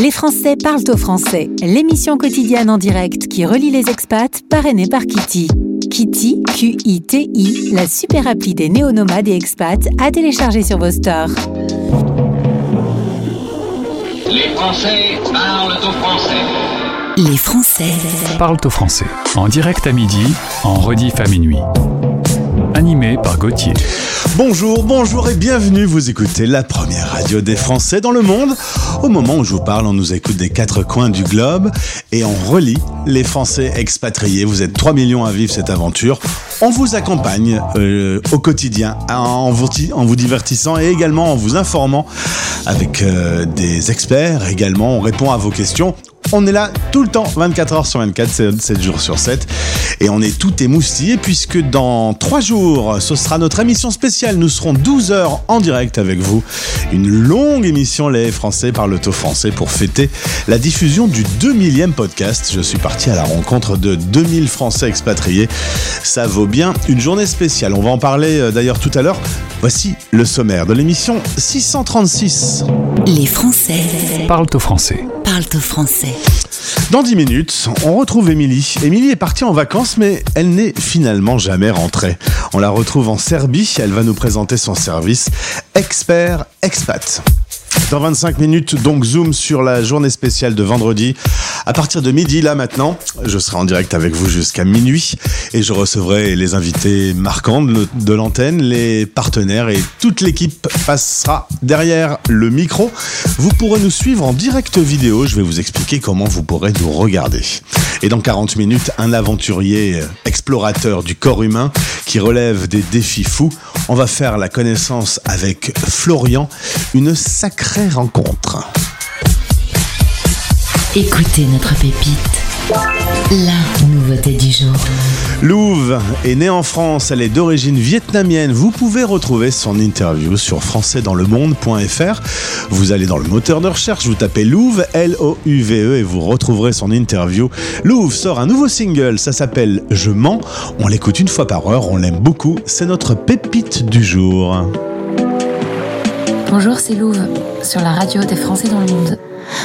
Les Français parlent au français, l'émission quotidienne en direct qui relie les expats, parrainée par Kitty. Kitty, Q-I-T-I, la super appli des néo-nomades et expats à télécharger sur vos stores. Les Français parlent au français. Les Français parlent au français. En direct à midi, en rediff à minuit. Animé par Gauthier. Bonjour, bonjour et bienvenue. Vous écoutez la première radio des Français dans le monde. Au moment où je vous parle, on nous écoute des quatre coins du globe et on relie les Français expatriés. Vous êtes 3 millions à vivre cette aventure. On vous accompagne euh, au quotidien en vous, en vous, divertissant et également en vous informant avec euh, des experts. Également, on répond à vos questions. On est là tout le temps, 24 heures sur 24, 7 jours sur 7. Et on est tout émoustillé puisque dans 3 jours, ce sera notre émission spéciale. Nous serons 12 heures en direct avec vous. Une longue émission Les Français par l'auto français pour fêter la diffusion du 2000e podcast. Je suis parti à la rencontre de 2000 Français expatriés. Ça vaut bien une journée spéciale. On va en parler euh, d'ailleurs tout à l'heure. Voici le sommaire de l'émission 636. Les Français parlent au français. Parlent au français. Dans 10 minutes, on retrouve Émilie. Émilie est partie en vacances, mais elle n'est finalement jamais rentrée. On la retrouve en Serbie. Elle va nous présenter son service Expert Expat. Dans 25 minutes, donc zoom sur la journée spéciale de vendredi. À partir de midi, là maintenant, je serai en direct avec vous jusqu'à minuit et je recevrai les invités marquants de l'antenne, les partenaires et toute l'équipe passera derrière le micro. Vous pourrez nous suivre en direct vidéo. Je vais vous expliquer comment vous pourrez nous regarder. Et dans 40 minutes, un aventurier explorateur du corps humain qui relève des défis fous. On va faire la connaissance avec Florian, une sacrée rencontre. Écoutez notre pépite. La nouveauté du jour. Louve est née en France, elle est d'origine vietnamienne. Vous pouvez retrouver son interview sur françaisdanslemonde.fr. Vous allez dans le moteur de recherche, vous tapez Louve, L-O-U-V-E, et vous retrouverez son interview. Louve sort un nouveau single, ça s'appelle Je mens. On l'écoute une fois par heure, on l'aime beaucoup. C'est notre pépite du jour. Bonjour, c'est Louve, sur la radio des Français dans le monde.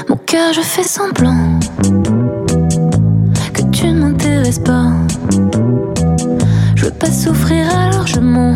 Mon cœur, je fais semblant que tu ne m'intéresses pas. Je veux pas souffrir alors je mens.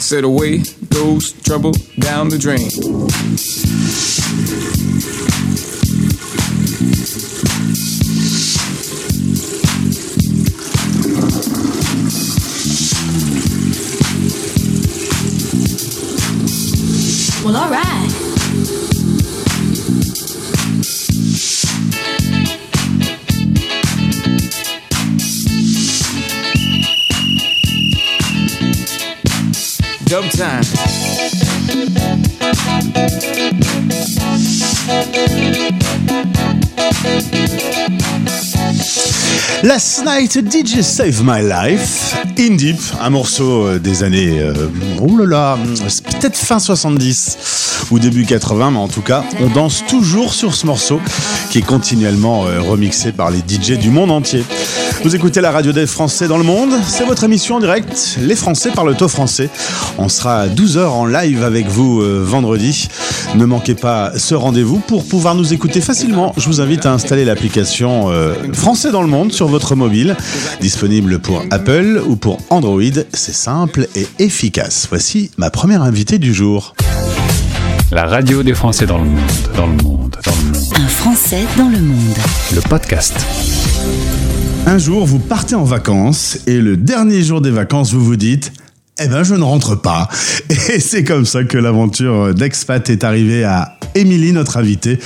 Said away goes trouble down the drain. Last Night DJ Save My Life, In Deep, un morceau euh, des années, euh, oh là là, peut-être fin 70 ou début 80, mais en tout cas, on danse toujours sur ce morceau qui est continuellement euh, remixé par les DJ du monde entier. Vous écoutez la radio des Français dans le monde, c'est votre émission en direct, Les Français parlent au français. On sera à 12h en live avec vous euh, vendredi. Ne manquez pas ce rendez-vous pour pouvoir nous écouter facilement. Je vous invite à installer l'application euh, Français dans le monde sur votre mobile, disponible pour Apple ou pour Android. C'est simple et efficace. Voici ma première invitée du jour. La radio des Français dans le monde, dans le monde, dans le monde. Un Français dans le monde. Le podcast. Un jour, vous partez en vacances et le dernier jour des vacances, vous vous dites eh ben, je ne rentre pas. Et c'est comme ça que l'aventure d'Expat est arrivée à Émilie, notre invitée.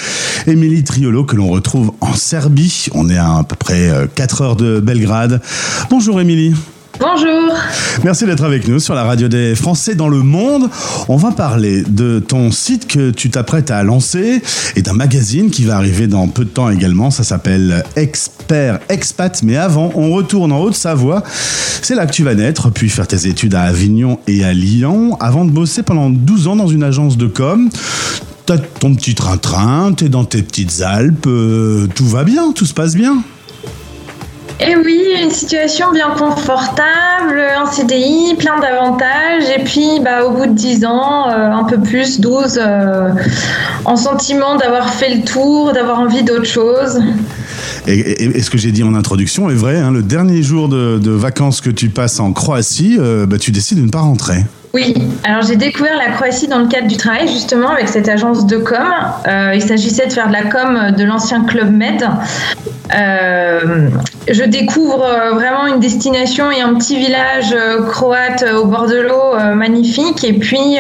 Émilie Triolo, que l'on retrouve en Serbie. On est à à peu près 4 heures de Belgrade. Bonjour Émilie. Bonjour. Merci d'être avec nous sur la radio des Français dans le monde. On va parler de ton site que tu t'apprêtes à lancer et d'un magazine qui va arriver dans peu de temps également. Ça s'appelle Expert Expat. Mais avant, on retourne en Haute-Savoie. C'est là que tu vas naître, puis faire tes études à Avignon et à Lyon, avant de bosser pendant 12 ans dans une agence de com. T'as ton petit train-train, t'es dans tes petites Alpes, euh, tout va bien, tout se passe bien. Et oui, une situation bien confortable, un CDI, plein d'avantages, et puis bah, au bout de 10 ans, euh, un peu plus, 12, euh, en sentiment d'avoir fait le tour, d'avoir envie d'autre chose. Et, ce que j'ai dit en introduction est vrai, hein, le dernier jour de, de vacances que tu passes en Croatie, euh, bah, tu décides de ne pas rentrer. Oui, alors j'ai découvert la Croatie dans le cadre du travail justement avec cette agence de com. Euh, il s'agissait de faire de la com de l'ancien Club Med. Euh, je découvre euh, vraiment une destination et un petit village croate au bord de l'eau magnifique. Et puis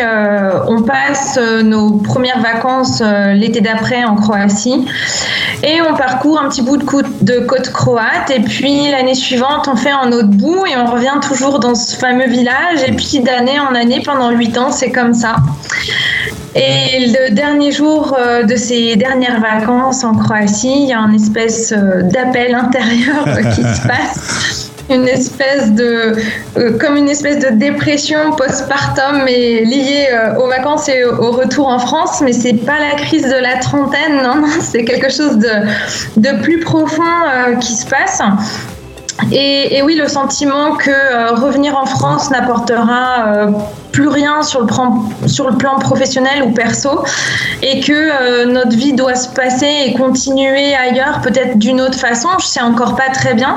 on passe nos premières vacances l'été d'après en Croatie. Et on parcourt un petit bout de côte, de côte croate. Et puis l'année suivante, on fait un autre bout et on revient toujours dans ce fameux village. Et puis d'année en pendant huit ans, c'est comme ça. Et le dernier jour euh, de ces dernières vacances en Croatie, il y a une espèce euh, d'appel intérieur qui se passe. Une espèce de, euh, comme une espèce de dépression postpartum, mais liée aux vacances et au retour en France. Mais c'est pas la crise de la trentaine, non, non, c'est quelque chose de, de plus profond qui se passe. Et, oui, le sentiment que euh, revenir en France n'apportera euh, plus rien sur le, plan, professionnel ou perso, et que euh, notre vie doit se passer et continuer ailleurs, peut-être d'une autre façon. Je sais encore pas très bien.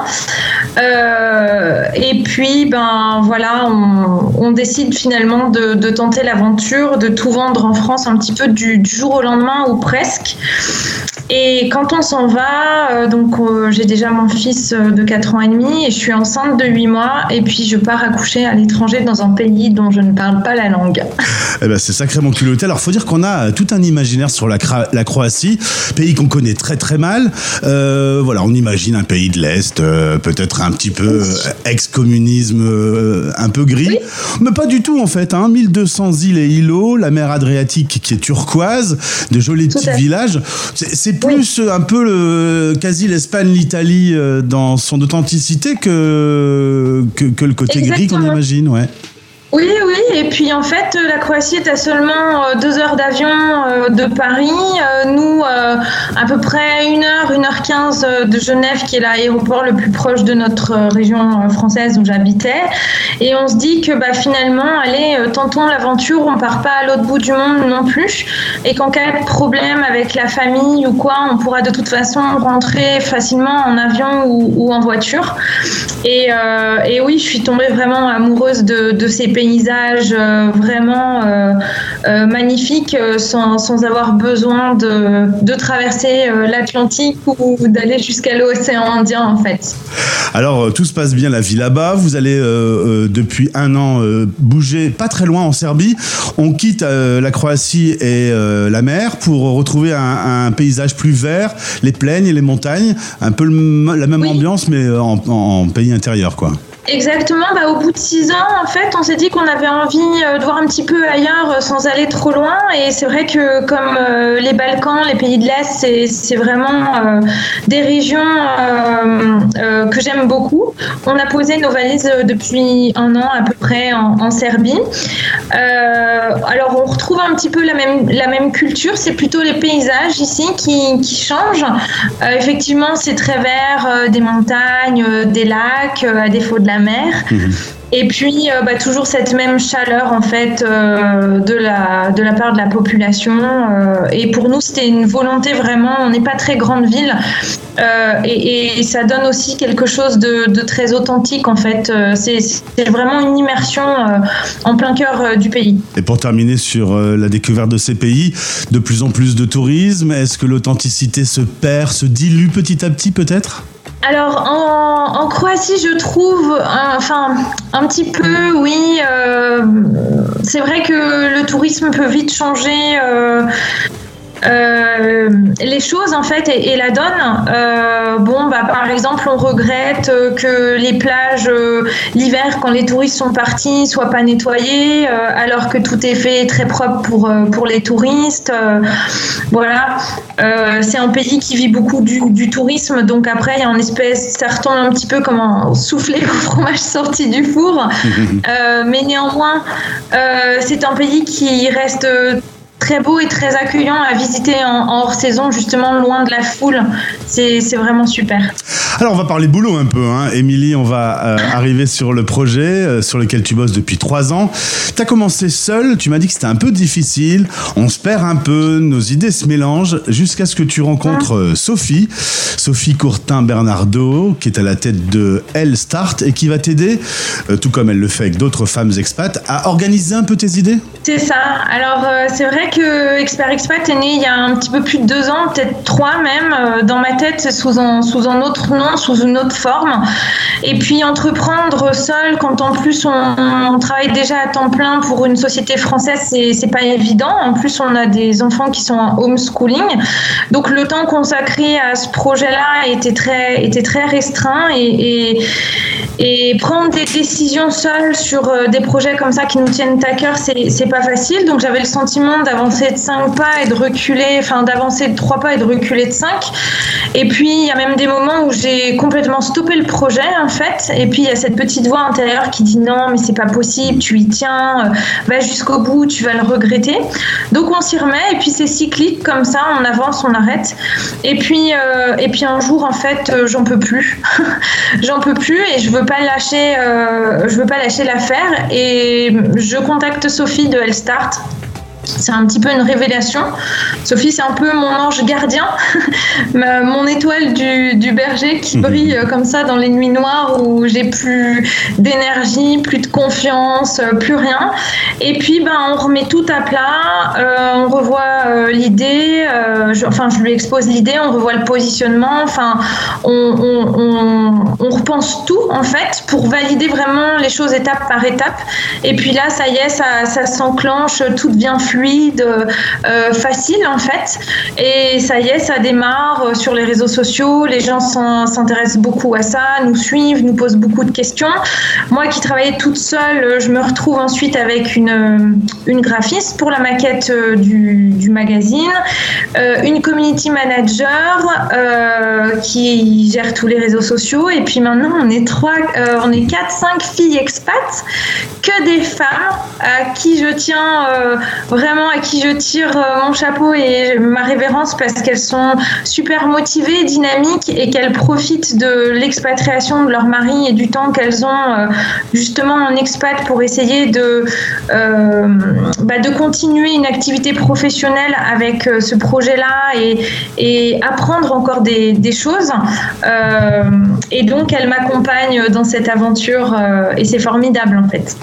Euh, et puis, ben voilà, on, décide finalement de, tenter l'aventure, de tout vendre en France un petit peu du, jour au lendemain ou presque. Et quand on s'en va, euh, donc j'ai déjà mon fils de 4 ans et demi et je suis enceinte de 8 mois et puis je pars accoucher à l'étranger dans un pays dont je ne pas la langue. Eh ben, c'est sacrément culotté. Alors, faut dire qu'on a tout un imaginaire sur la, Croatie, pays qu'on connaît très très mal. Euh, voilà, on imagine un pays de l'Est, euh, peut-être un petit peu euh, ex-communisme, euh, un peu gris. Mais pas du tout, en fait. Hein. 1200 îles et îlots, la mer Adriatique qui est turquoise, de jolis Tout petits villages. C'est plus un peu le, quasi l'Espagne, l'Italie dans son authenticité que, que, que le côté gris qu'on imagine, ouais. Oui, oui, et puis en fait, euh, la Croatie est à seulement euh, deux heures d'avion euh, de Paris. Nous, à peu près une heure, une heure quinze de Genève, qui est l'aéroport le plus proche de notre région française où j'habitais. Et on se dit que bah, finalement, allez, tentons l'aventure, on part pas à l'autre bout du monde non plus. Et qu'en cas de problème avec la famille ou quoi, on pourra de toute façon rentrer facilement en avion ou, en voiture. Et, oui, je suis tombée vraiment amoureuse de, ces paysages euh, vraiment euh, euh, magnifiques sans, sans avoir besoin de, de traverser l'Atlantique ou d'aller jusqu'à l'océan Indien en fait. Alors, tout se passe bien la vie là-bas. Vous allez, depuis un an, bouger pas très loin en Serbie. On quitte la Croatie et la mer pour retrouver un, un paysage plus vert, les plaines et les montagnes. Un peu le la même Oui. ambiance, mais en, en pays intérieur, quoi. Exactement, bah, au bout de six ans, en fait, on s'est dit qu'on avait envie euh, de voir un petit peu ailleurs euh, sans aller trop loin. Et c'est vrai que comme euh, les Balkans, les pays de l'Est, c'est, vraiment des régions que j'aime beaucoup. On a posé nos valises depuis un an à peu près en, en Serbie. Alors on retrouve un petit peu la même, la même culture, c'est plutôt les paysages ici qui, qui changent. Effectivement, c'est très vert, des montagnes, des lacs, à défaut de la mer. Et puis, euh, bah, toujours cette même chaleur, en fait, euh, de, la, de la part de la population. euh, et pour nous, c'était une volonté vraiment, on n'est pas très grande ville. et, et ça donne aussi quelque chose de, de très authentique, en fait. C'est vraiment une immersion en plein cœur du pays. Et pour terminer sur la découverte de ces pays, de plus en plus de tourisme. Est-ce que l'authenticité se perd, se dilue petit à petit, peut-être? Alors en, Croatie, je trouve, enfin un petit peu, oui. euh, c'est vrai que le tourisme peut vite changer. euh, euh, les choses en fait et, et la donne. Euh, bon, bah, par exemple, on regrette euh, que les plages euh, l'hiver, quand les touristes sont partis, soient pas nettoyées, alors que tout est fait très propre pour pour les touristes. Voilà, c'est un pays qui vit beaucoup du, du tourisme, donc après il y a une espèce, ça retombe un petit peu comme un soufflé au fromage sorti du four. Mais néanmoins, c'est un pays qui reste très beau et très accueillant à visiter en, en hors saison, justement loin de la foule. C'est vraiment super. Alors on va parler boulot un peu. Hein. Émilie, on va euh, arriver sur le projet euh, sur lequel tu bosses depuis trois ans. Tu as commencé seul, tu m'as dit que c'était un peu difficile, on se perd un peu, nos idées se mélangent, jusqu'à ce que tu rencontres euh, Sophie, Sophie Courtin-Bernardo, qui est à la tête de Elle Start et qui va t'aider, tout comme elle le fait avec d'autres femmes expats, à organiser un peu tes idées C'est ça. Alors, c'est vrai que Expert Expat est né il y a un petit peu plus de deux ans, peut-être trois même, euh, dans ma tête, sous un, sous un autre nom, sous une autre forme. Et puis, entreprendre seul, quand en plus on, travaille déjà à temps plein pour une société française, c'est c'est pas évident. En plus, on a des enfants qui sont en homeschooling. Donc, le temps consacré à ce projet-là était très, était très restreint et, et prendre des décisions seules sur euh, des projets comme ça qui nous tiennent à cœur, c'est pas facile. Donc j'avais le sentiment d'avancer de 5 pas et de reculer, enfin d'avancer de 3 pas et de reculer de 5. Et puis il y a même des moments où j'ai complètement stoppé le projet en fait. Et puis il y a cette petite voix intérieure qui dit non, mais c'est pas possible, tu y tiens, euh, va jusqu'au bout, tu vas le regretter. Donc on s'y remet et puis c'est cyclique comme ça, on avance, on arrête. Et puis, euh, et puis un jour en fait, j'en peux plus. j'en peux plus et je veux pas lâcher, euh, je veux pas lâcher l'affaire. Et je contacte Sophie de Hellstart. C'est un petit peu une révélation. Sophie, c'est un peu mon ange gardien, mon étoile du, du berger qui brille euh, comme ça dans les nuits noires où j'ai plus d'énergie, plus de confiance, euh, plus rien. Et puis, ben, on remet tout à plat, euh, on revoit euh, l'idée, euh, je- enfin, je lui expose l'idée, on revoit le positionnement, enfin, on, on- on- on repense tout en fait pour valider vraiment les choses étape par étape. Et puis là, ça y est, ça, ça s'enclenche, tout devient fluide, euh, facile en fait. Et ça y est, ça démarre euh, sur les réseaux sociaux. Les gens s'en- s'intéressent beaucoup à ça, nous suivent, nous posent beaucoup de questions. Moi qui travaillais toute seule, euh, je me retrouve ensuite avec une, graphiste pour la maquette du, magazine, une community manager qui gère tous les réseaux sociaux. Et puis maintenant, on est trois, on est quatre, cinq filles expats, que des femmes à qui je tiens euh, vraiment, à qui je tire euh, mon chapeau et ma révérence parce qu'elles sont super motivées, dynamiques et qu'elles profitent de l'expatriation de leur mari et du temps qu'elles ont euh, justement en expat pour essayer de, euh, bah, de continuer une activité professionnelle avec ce projet-là et, et apprendre encore des, choses. Et donc, elle m'accompagne dans cette aventure et c'est formidable en fait.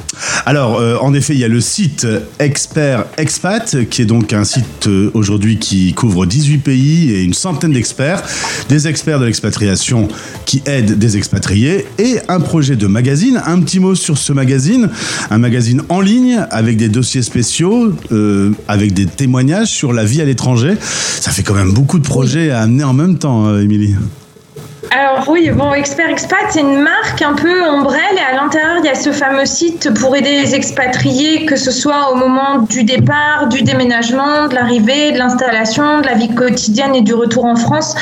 Alors, en effet, il y a le site Expert Expat, qui est donc un site euh, aujourd'hui qui couvre 18 pays et une centaine d'experts, des experts de l'expatriation qui aident des expatriés, et un projet de magazine. Un petit mot sur ce magazine, un magazine en ligne avec des dossiers spéciaux, euh, avec des témoignages sur la vie à l'étranger. Ça fait quand même beaucoup de projets à amener en même temps, euh, Émilie. Alors oui, bon, Expert Expat, c'est une marque un peu ombrelle et à l'intérieur, il y a ce fameux site pour aider les expatriés, que ce soit au moment du départ, du déménagement, de l'arrivée, de l'installation, de la vie quotidienne et du retour en France,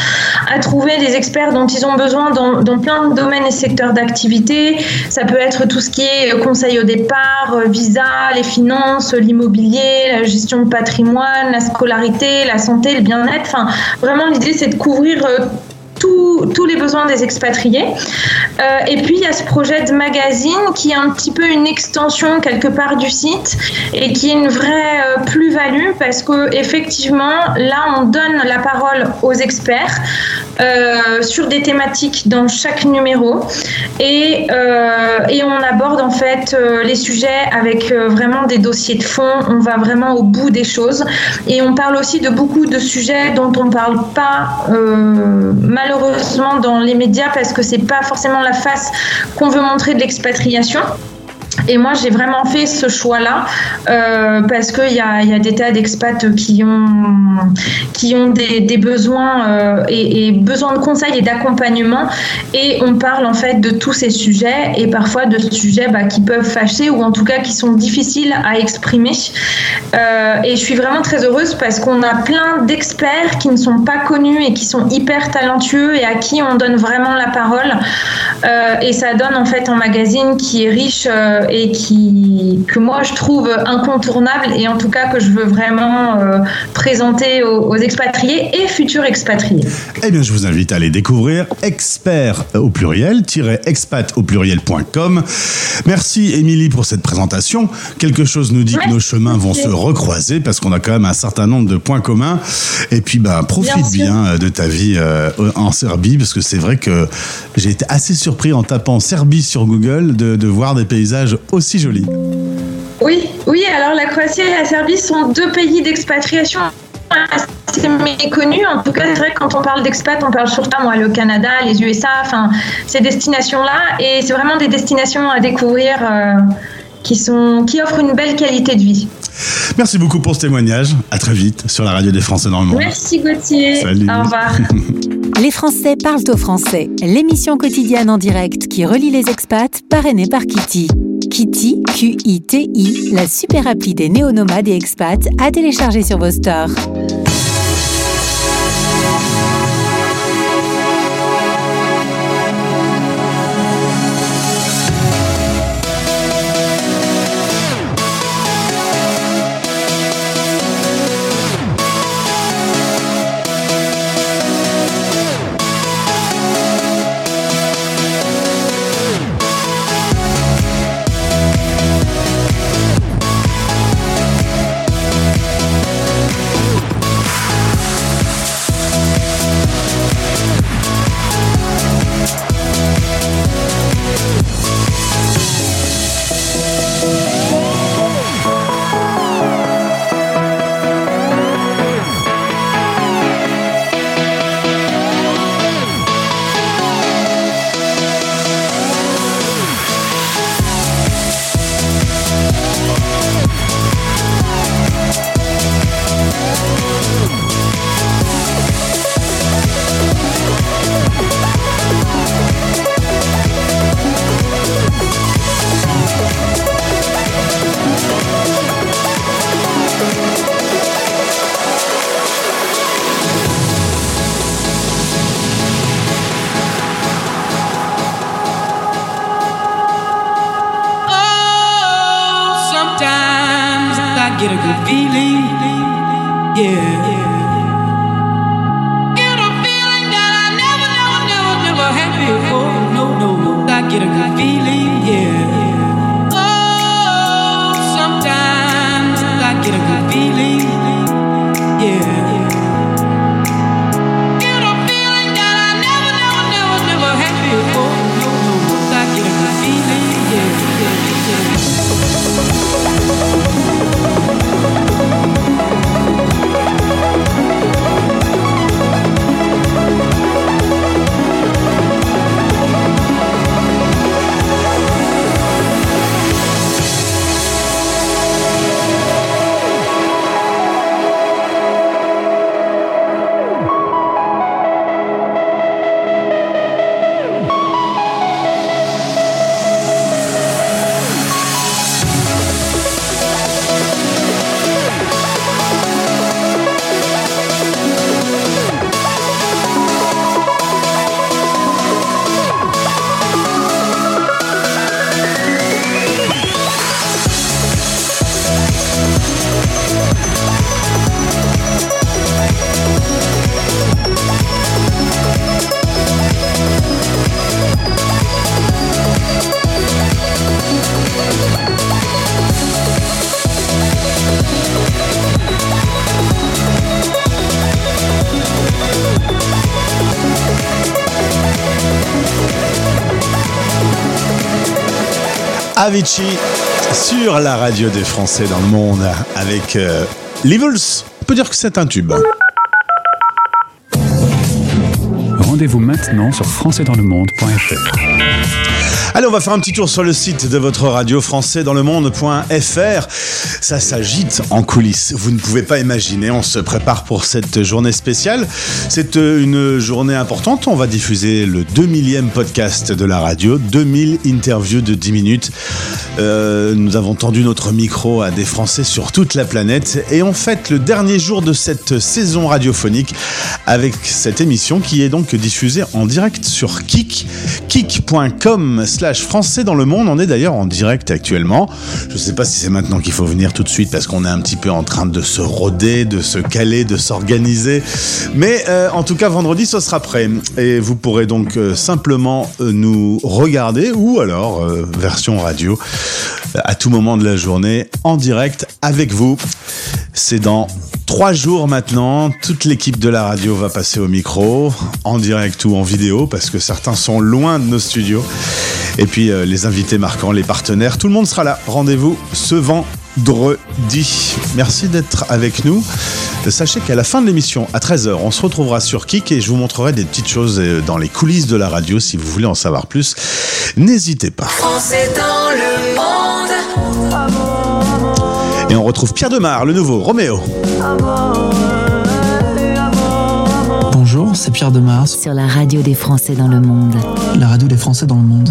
à trouver des experts dont ils ont besoin dans, dans plein de domaines et secteurs d'activité. Ça peut être tout ce qui est euh, conseil au départ, euh, visa, les finances, l'immobilier, la gestion de patrimoine, la scolarité, la santé, le bien-être. Enfin, vraiment, l'idée, c'est de couvrir tous- tous les besoins des expatriés. Euh, et puis il y a ce projet de magazine qui est un petit peu une extension quelque part du site et qui est une vraie euh, plus-value parce que effectivement là on donne la parole aux experts euh, sur des thématiques dans chaque numéro et, euh, on aborde en fait euh, les sujets avec vraiment des dossiers de fond. On va vraiment au bout des choses et on parle aussi de beaucoup de sujets dont on ne parle pas malheureusement dans les médias parce que c'est pas forcément la face qu'on veut montrer de l'expatriation. Et moi, j'ai vraiment fait ce choix-là euh, parce qu'il y a, y a des tas d'expats qui ont, qui ont des, besoins euh, et, besoin de conseils et d'accompagnement. Et on parle en fait de tous ces sujets et parfois de sujets bah, qui peuvent fâcher ou en tout cas qui sont difficiles à exprimer. Euh, et je suis vraiment très heureuse parce qu'on a plein d'experts qui ne sont pas connus et qui sont hyper talentueux et à qui on donne vraiment la parole. Euh, et ça donne en fait un magazine qui est riche et qui, que moi je trouve incontournable et en tout cas que je veux vraiment euh, présenter aux, aux expatriés et futurs expatriés. Eh bien, je vous invite à aller découvrir expert au pluriel, expat au pluriel.com. Merci Émilie pour cette présentation. Quelque chose nous dit que nos chemins vont se recroiser parce qu'on a quand même un certain nombre de points communs. Et puis, bah, profite Bien euh, de ta vie euh, en Serbie parce que c'est vrai que j'ai été assez surpris en tapant Serbie sur Google de, de voir des paysages aussi jolis. Oui, oui, alors la Croatie et la Serbie sont deux pays d'expatriation assez méconnus. En tout cas, c'est vrai que quand on parle d'expat, on parle surtout moi, le Canada, les USA, enfin ces destinations-là. Et c'est vraiment des destinations à découvrir euh, qui, sont, qui offrent une belle qualité de vie. Merci beaucoup pour ce témoignage. À très vite sur la radio des Français dans le monde. Merci Gauthier. Salut. Au revoir. Les Français parlent au français, l'émission quotidienne en direct qui relie les expats, parrainée par Kitty. Kitty, Q-I-T-I, la super appli des néo-nomades et expats à télécharger sur vos stores. Avicii sur la radio des Français dans le monde avec euh, Levels. On peut dire que c'est un tube. Rendez-vous maintenant sur françaisdanslemonde.fr. Allez, on va faire un petit tour sur le site de votre radio français. Ça s'agite en coulisses. Vous ne pouvez pas imaginer. On se prépare pour cette journée spéciale. C'est euh, une journée importante. On va diffuser le 2000e podcast de la radio. 2000 interviews de 10 minutes. Euh, nous avons tendu notre micro à des Français sur toute la planète. Et on fête le dernier jour de cette saison radiophonique avec cette émission qui est donc diffusée en direct sur Kik. Kik.com slash français dans le monde. On est d'ailleurs en direct actuellement. Je ne sais pas si c'est maintenant qu'il faut venir tout de suite parce qu'on est un petit peu en train de se roder, de se caler, de s'organiser. Mais euh, en tout cas, vendredi, ce sera prêt. Et vous pourrez donc euh, simplement euh, nous regarder ou alors, version radio, à tout moment de la journée, en direct avec vous. C'est dans trois jours maintenant. Toute l'équipe de la radio va passer au micro, en direct ou en vidéo, parce que certains sont loin de nos studios. Et puis euh, les invités marquants, les partenaires, tout le monde sera là. Rendez-vous ce vendredi. Merci d'être avec nous. Sachez qu'à la fin de l'émission, à 13h, on se retrouvera sur Kik et je vous montrerai des petites choses euh, dans les coulisses de la radio si vous voulez en savoir plus. N'hésitez pas. Dans le monde. Et on retrouve Pierre Demar, le nouveau Roméo. Bonjour, c'est Pierre Demars, Sur la radio des Français dans le monde. la radio des Français dans le monde.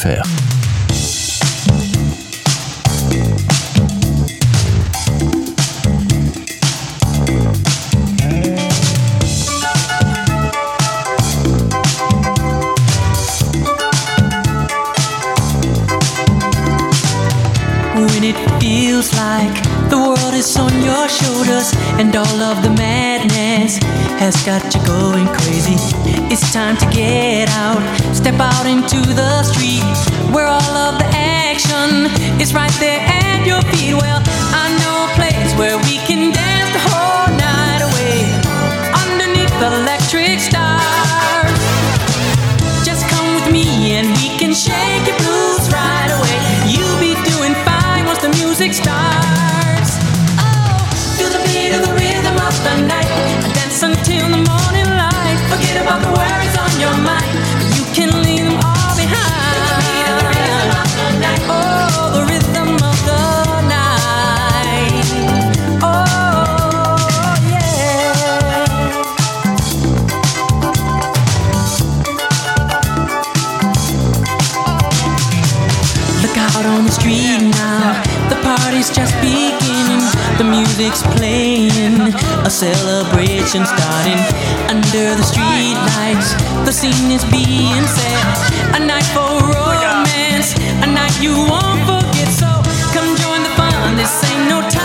Françaisdanslemonde.fr step out into the street where all of the action is right there music's playing, a celebration starting under the street lights. The scene is being set, a night for romance, a night you won't forget. So come join the fun. This ain't no time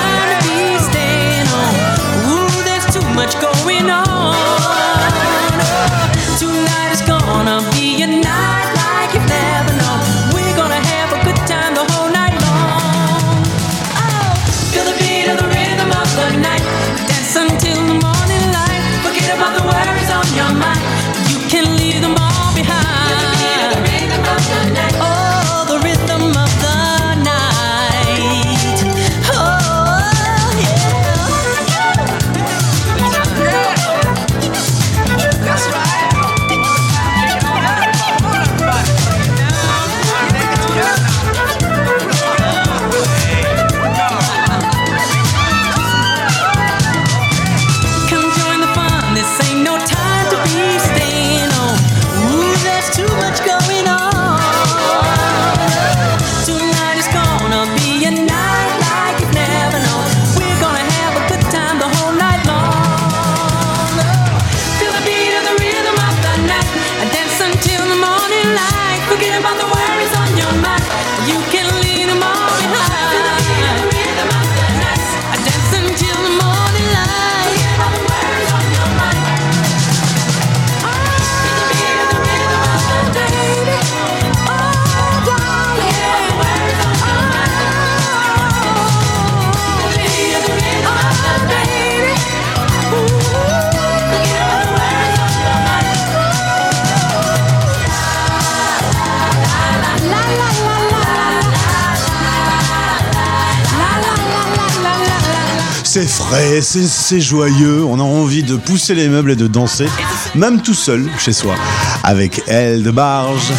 c'est joyeux, on a envie de pousser les meubles et de danser, même tout seul chez soi, avec Elle de Barge.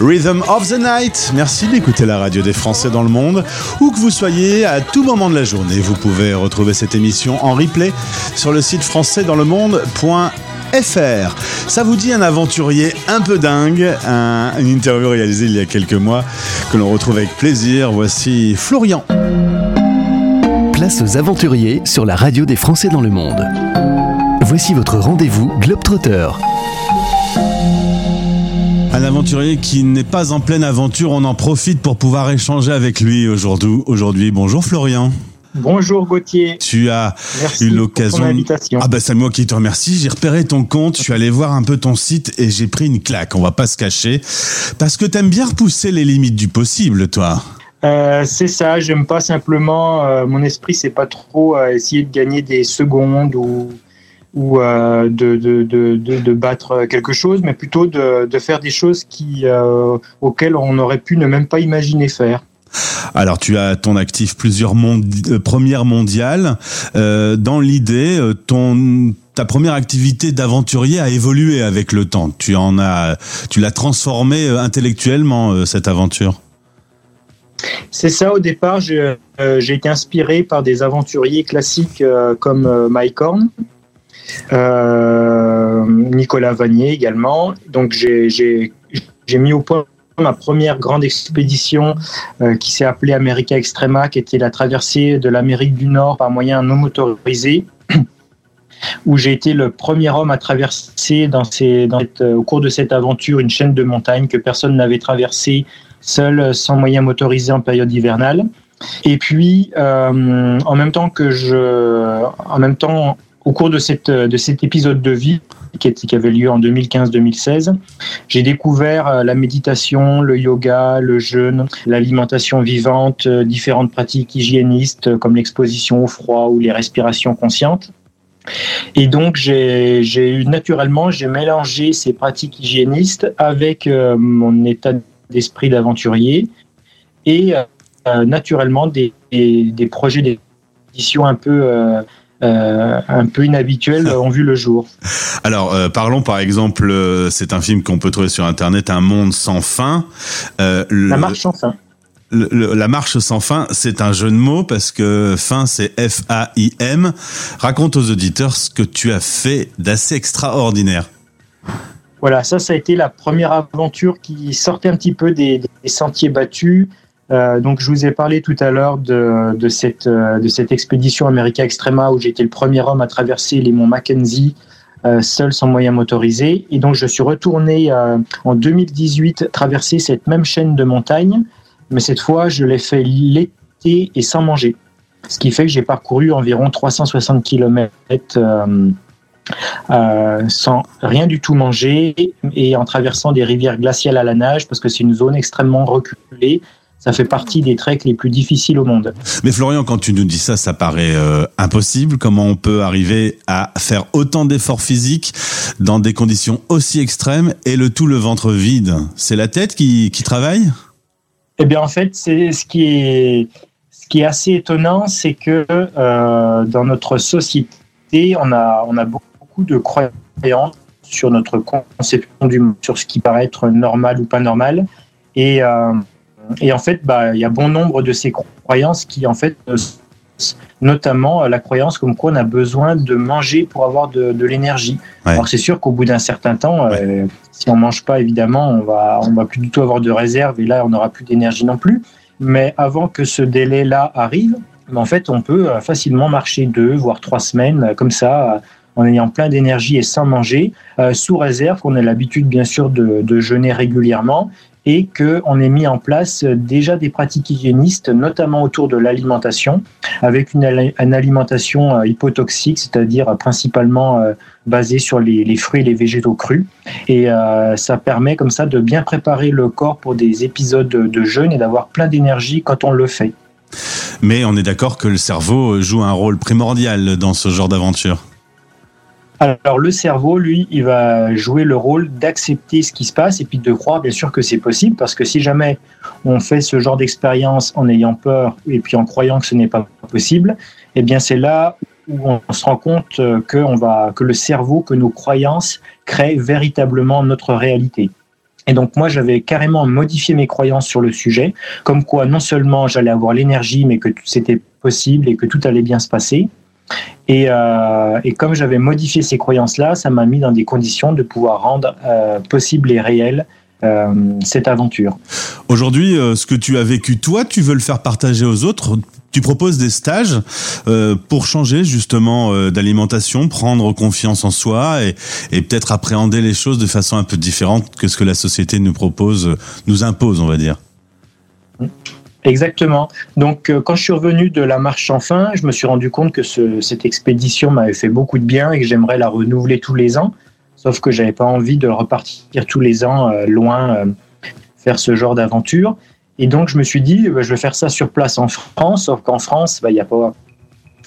Rhythm of the Night. Merci d'écouter la radio des Français dans le monde. Où que vous soyez, à tout moment de la journée, vous pouvez retrouver cette émission en replay sur le site françaisdanslemonde.fr. Ça vous dit un aventurier un peu dingue, un- une interview réalisée il y a quelques mois que l'on retrouve avec plaisir. Voici Florian. Place aux aventuriers sur la radio des Français dans le monde. Voici votre rendez-vous Globetrotter. Un aventurier qui n'est pas en pleine aventure, on en profite pour pouvoir échanger avec lui aujourd'hui. Aujourd'hui, bonjour Florian. Bonjour Gauthier. Tu as Merci eu l'occasion. Ah bah c'est moi qui te remercie. J'ai repéré ton compte, je suis allé voir un peu ton site et j'ai pris une claque. On va pas se cacher parce que t'aimes bien repousser les limites du possible, toi. Euh, c'est ça, j'aime pas simplement, euh, mon esprit c'est pas trop euh, essayer de gagner des secondes ou, ou euh, de, de, de, de, battre quelque chose, mais plutôt de, faire des choses qui, auxquelles on aurait pu ne même pas imaginer faire. Alors tu as ton actif plusieurs mondi- premières mondiales. Dans l'idée, ta première activité d'aventurier a évolué avec le temps. Tu en as, tu l'as transformé euh, intellectuellement cette aventure? C'est ça, au départ, euh, j'ai été inspiré par des aventuriers classiques euh, comme euh, Mike Horn, Nicolas Vanier également. Donc j'ai- mis au point ma première grande expédition qui s'est appelée America Extrema, qui était la traversée de l'Amérique du Nord par moyen non motorisé où j'ai été le premier homme à traverser dans au cours de cette aventure une chaîne de montagnes que personne n'avait traversée seul, sans moyen motorisé en période hivernale. Et puis, euh, en même temps que je, en même temps, au cours de cette de cet épisode de vie qui, avait lieu en 2015-2016, j'ai découvert euh, la méditation, le yoga, le jeûne, l'alimentation vivante, euh, différentes pratiques hygiénistes euh, comme l'exposition au froid ou les respirations conscientes. Et donc, j'ai eu naturellement, j'ai mélangé ces pratiques hygiénistes avec euh, mon état d'esprit d'aventurier et euh, euh, naturellement des, des, des projets d'édition un peu euh, euh, un peu inhabituels ont vu le jour. Alors, parlons par exemple, c'est un film qu'on peut trouver sur Internet, Un monde sans fin. Le- La marche sans fin. le- le- la marche sans fin, c'est un jeu de mots parce que fin, c'est F-A-I-M. Raconte aux auditeurs ce que tu as fait d'assez extraordinaire. Voilà, ça, ça a été la première aventure qui sortait un petit peu des, sentiers battus, Euh, donc, je vous ai parlé tout à l'heure de, cette, euh, de cette expédition America Extrema où été le premier homme à traverser les monts Mackenzie euh, seul sans moyen motorisé. Et donc, je suis retourné en 2018 traverser cette même chaîne de montagnes, mais cette fois, je l'ai fait l'été et sans manger. Ce qui fait que j'ai parcouru environ 360 km euh, sans rien du tout manger et en traversant des rivières glaciales à la nage parce que c'est une zone extrêmement reculée. Ça fait partie des treks les plus difficiles au monde. Mais Florian, quand tu nous dis ça, ça paraît euh, impossible. Comment on peut arriver à faire autant d'efforts physiques dans des conditions aussi extrêmes et le tout le ventre vide? C'est la tête qui, qui travaille? Eh bien, en fait, c'est ce qui est ce qui est assez étonnant, c'est que euh, dans notre société, on a on a beaucoup de croyances sur notre conception du monde, sur ce qui paraît être normal ou pas normal, et euh, et en fait, bah, il y a bon nombre de ces croyances qui, en fait, euh, notamment euh, la croyance comme quoi on a besoin de manger pour avoir de, de l'énergie. Ouais. Alors c'est sûr qu'au bout d'un certain temps, euh, si on mange pas, évidemment, on va, on va plus du tout avoir de réserve et là, on n'aura plus d'énergie non plus. Mais avant que ce délai-là arrive, en fait, on peut facilement marcher deux, voire trois semaines comme ça. En ayant plein d'énergie et sans manger, euh, sous réserve qu'on ait l'habitude bien sûr de, jeûner régulièrement et qu'on ait mis en place euh, déjà des pratiques hygiénistes, notamment autour de l'alimentation, avec une, ali- une alimentation euh, hypotoxique, c'est-à-dire principalement basée sur les, fruits et les végétaux crus. Et ça permet comme ça de bien préparer le corps pour des épisodes de, de jeûne et d'avoir plein d'énergie quand on le fait. Mais on est d'accord que le cerveau joue un rôle primordial dans ce genre d'aventure. Alors le cerveau, lui, il va jouer le rôle d'accepter ce qui se passe et puis de croire bien sûr que c'est possible parce que si jamais on fait ce genre d'expérience en ayant peur et puis en croyant que ce n'est pas possible, eh bien c'est là où on se rend compte euh, que, on va, que le cerveau, que nos croyances créent véritablement notre réalité. Et donc moi, j'avais carrément modifié mes croyances sur le sujet, comme quoi non seulement j'allais avoir l'énergie, mais que c'était possible et que tout allait bien se passer. Et, euh, et comme j'avais modifié ces croyances-là, ça m'a mis dans des conditions de pouvoir rendre euh, possible et réel euh, cette aventure. Aujourd'hui, ce que tu as vécu toi, tu veux le faire partager aux autres. Tu proposes des stages pour changer justement d'alimentation, prendre confiance en soi et, et peut-être appréhender les choses de façon un peu différente que ce que la société nous propose, nous impose, on va dire. Exactement. Donc, euh, quand je suis revenu de la marche sans fin, je me suis rendu compte que ce- cette expédition m'avait fait beaucoup de bien et que j'aimerais la renouveler tous les ans. Sauf que j'avais pas envie de repartir tous les ans euh, loin euh, faire ce genre d'aventure. Et donc, je me suis dit, euh, je vais faire ça sur place en France. Sauf qu'en France, bah, il y a pas.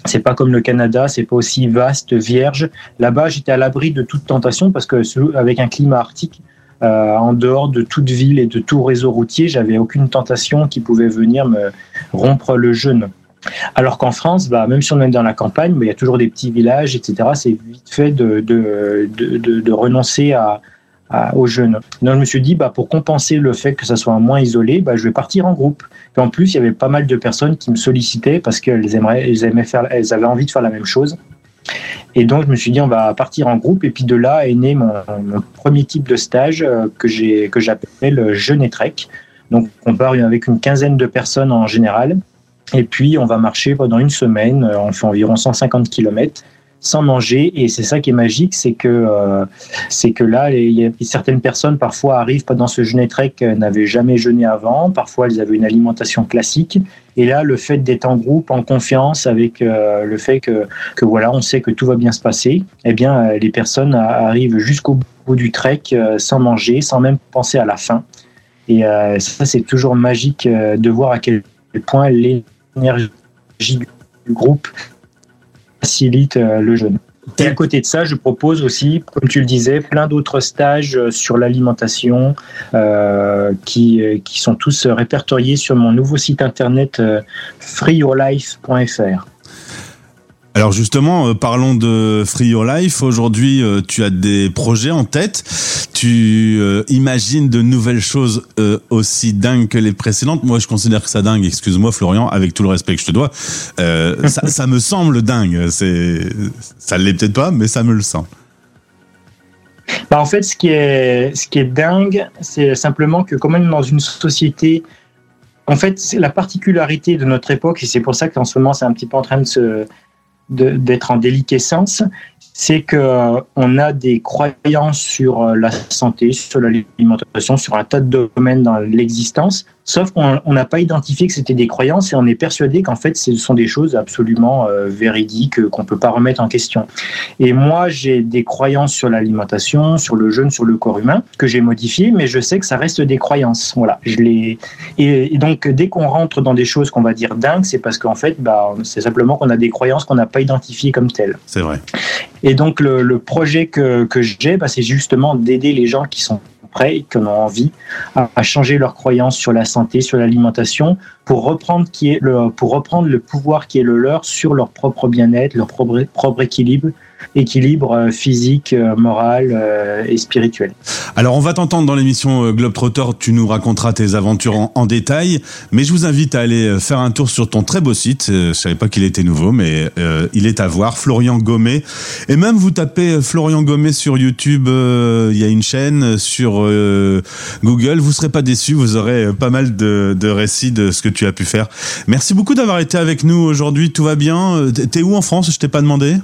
C'est pas comme le Canada, c'est pas aussi vaste, vierge. Là-bas, j'étais à l'abri de toute tentation parce que avec un climat arctique, euh, en dehors de toute ville et de tout réseau routier, j'avais aucune tentation qui pouvait venir me rompre le jeûne. Alors qu'en France, bah, même si on est dans la campagne, bah, il y a toujours des petits villages, etc. C'est vite fait de, renoncer au jeûne. Donc je me suis dit, bah, pour compenser le fait que ça soit moins isolé, bah, je vais partir en groupe. Et en plus, il y avait pas mal de personnes qui me sollicitaient parce qu'elles aimeraient, elles aimaient faire, elles avaient envie de faire la même chose. Et donc, je me suis dit, on va partir en groupe. Et puis de là est né mon, premier type de stage euh, que j'appelle trek. Donc, on part avec une quinzaine de personnes en général. Et puis, on va marcher pendant une semaine. euh, On fait environ 150 km sans manger. Et c'est ça qui est magique, c'est que euh, que là, a certaines personnes parfois arrivent pendant ce jeûne trek n'avaient jamais jeûné avant. Parfois, elles avaient une alimentation classique. Et là, le fait d'être en groupe, en confiance, avec euh, le fait que, que voilà, on sait que tout va bien se passer, eh bien, euh, les personnes arrivent jusqu'au bout du trek sans manger, sans même penser à la faim. Et ça, c'est toujours magique de voir à quel point l'énergie du groupe facilite euh, le jeûne. Et à côté de ça, je propose aussi, comme tu le disais, plein d'autres stages euh, sur l'alimentation euh, qui, qui sont tous répertoriés sur mon nouveau site internet euh, freeyourlife.fr. Alors justement, euh, parlons de Free Your Life. Aujourd'hui, euh, tu as des projets en tête. Tu euh, imagines de nouvelles choses aussi dingues que les précédentes. Moi, je considère que ça dingue. Excuse-moi, Florian, avec tout le respect que je te dois. Ça, me semble dingue. C'est, ça l'est peut-être pas, mais ça me le semble. Bah, en fait, ce qui est, ce qui est dingue, c'est simplement que on est dans une société en fait, c'est la particularité de notre époque, et c'est pour ça qu'en ce moment, c'est un petit peu en train de se d'être en déliquescence, c'est que euh, on a des croyances sur euh, la santé, sur l'alimentation, sur un tas de domaines dans l'existence, sauf qu'on on n'a pas identifié que c'était des croyances et on est persuadé qu'en fait ce sont des choses absolument euh, véridiques qu'on peut pas remettre en question. Et moi j'ai des croyances sur l'alimentation, sur le jeûne, sur le corps humain que j'ai modifiées, mais je sais que ça reste des croyances. Voilà, je et, et donc dès qu'on rentre dans des choses qu'on va dire dingues, c'est parce qu'en fait bah c'est simplement qu'on a des croyances qu'on n'a pas identifiées comme telles. C'est vrai. Et donc le, projet que, que j'ai, bah, c'est justement d'aider les gens qui sont prêts, qui ont envie, à, changer leurs croyances sur la santé, sur l'alimentation, pour reprendre qui est le, pour reprendre le pouvoir qui est le leur sur leur propre bien-être, leur propre équilibre, équilibre euh, physique, euh, moral euh, et spirituel. Alors, on va t'entendre dans l'émission Globetrotter. Tu nous raconteras tes aventures en, détail. Mais je vous invite à aller faire un tour sur ton très beau site. Je savais pas qu'il était nouveau, mais il est à voir. Florian Gommet. Et même vous tapez Florian Gommet sur YouTube. Il y a une chaîne sur Google. Vous serez pas déçus. Vous aurez pas mal de, de récits de ce que tu as pu faire. Merci beaucoup d'avoir été avec nous aujourd'hui. Tout va bien. T'es où en France? Je t'ai pas demandé.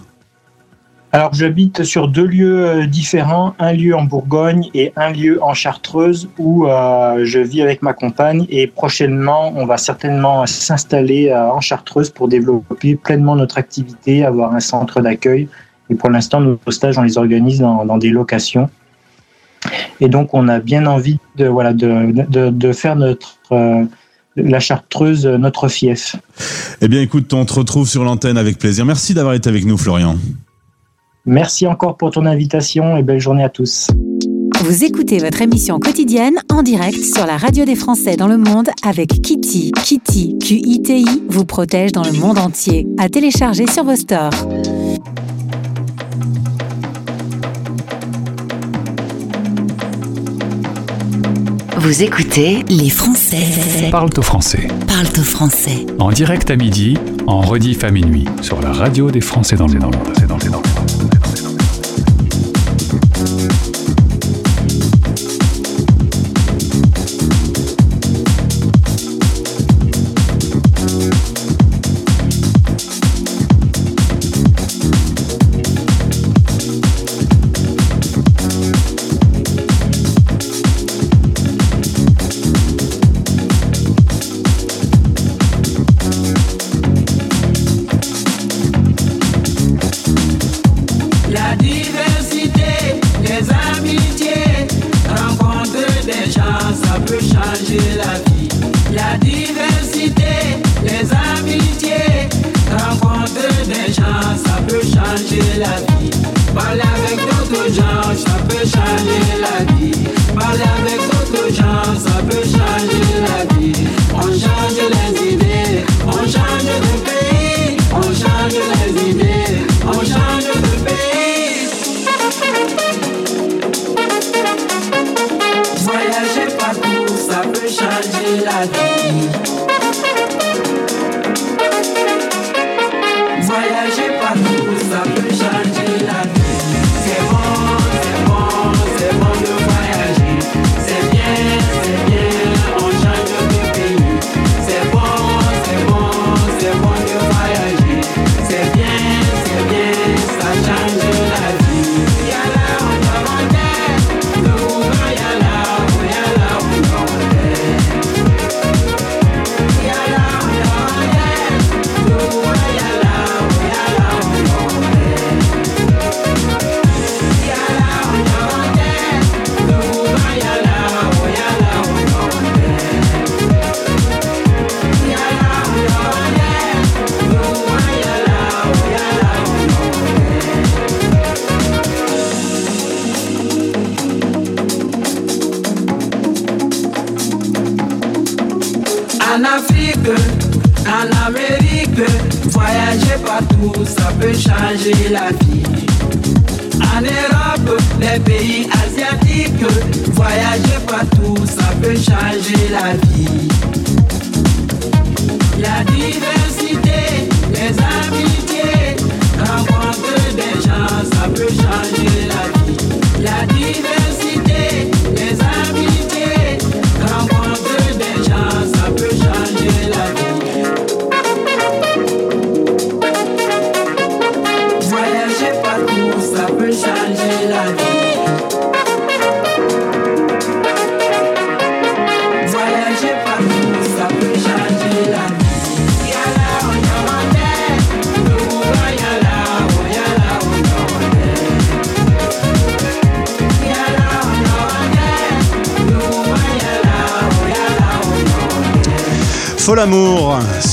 Alors j'habite sur deux lieux euh, différents, un lieu en Bourgogne et un lieu en Chartreuse où euh, je vis avec ma compagne et prochainement on va certainement s'installer euh, en Chartreuse pour développer pleinement notre activité, avoir un centre d'accueil et pour l'instant nos stages on les organise dans, des locations et donc on a bien envie de voilà de, de, faire notre la Chartreuse notre fief. Eh bien, écoute, on te retrouve sur l'antenne avec plaisir. Merci d'avoir été avec nous, Florian. Merci encore pour ton invitation et belle journée à tous. Vous écoutez votre émission quotidienne en direct sur la radio des Français dans le monde avec Kitty. Kitty, Q-I-T-I, vous protège dans le monde entier. À télécharger sur vos stores. Vous écoutez les Français. Parle au français. Parle au français. En direct à midi, en rediff à minuit, sur la radio des Français dans le monde.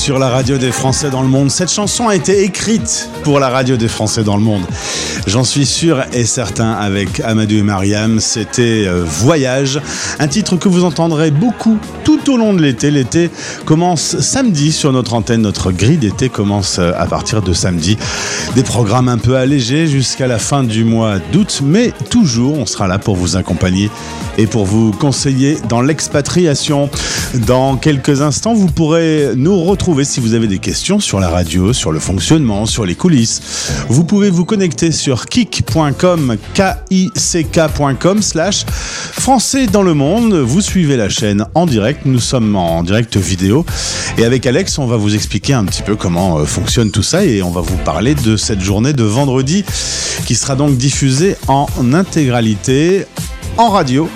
Sur la radio des Français dans le monde. Cette chanson a été écrite pour la radio des Français dans le monde. J'en suis sûr et certain avec Amadou et Mariam. C'était euh, Voyage, un titre que vous entendrez beaucoup tout au long de l'été. L'été commence samedi sur notre antenne. Notre grille d'été commence euh, à partir de samedi. Des programmes un peu allégés jusqu'à la fin du mois d'août, mais toujours on sera là pour vous accompagner et pour vous conseiller dans l'expatriation. Dans quelques instants, vous pourrez nous retrouver si vous avez des questions sur la radio, sur le fonctionnement, sur les coulisses. Vous pouvez vous connecter sur kick.com, k-i-c-k.com slash français dans le monde. Vous suivez la chaîne en direct. Nous sommes en direct vidéo. Et avec Alex, on va vous expliquer un petit peu comment euh, fonctionne tout ça et on va vous parler de cette journée de vendredi qui sera donc diffusée en intégralité en radio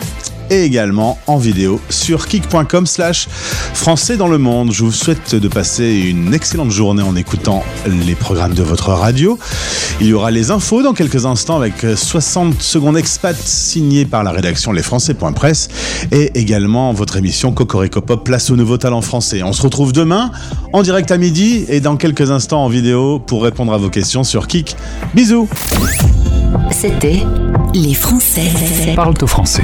et également en vidéo sur kick.com slash français dans le monde. Je vous souhaite de passer une excellente journée en écoutant les programmes de votre radio. Il y aura les infos dans quelques instants avec 60 secondes expat signées par la rédaction lesfrançais.press et également votre émission Cocorico Pop place au nouveau talent français. On se retrouve demain en direct à midi et dans quelques instants en vidéo pour répondre à vos questions sur Kik. Bisous C'était Les Français. Parle au français.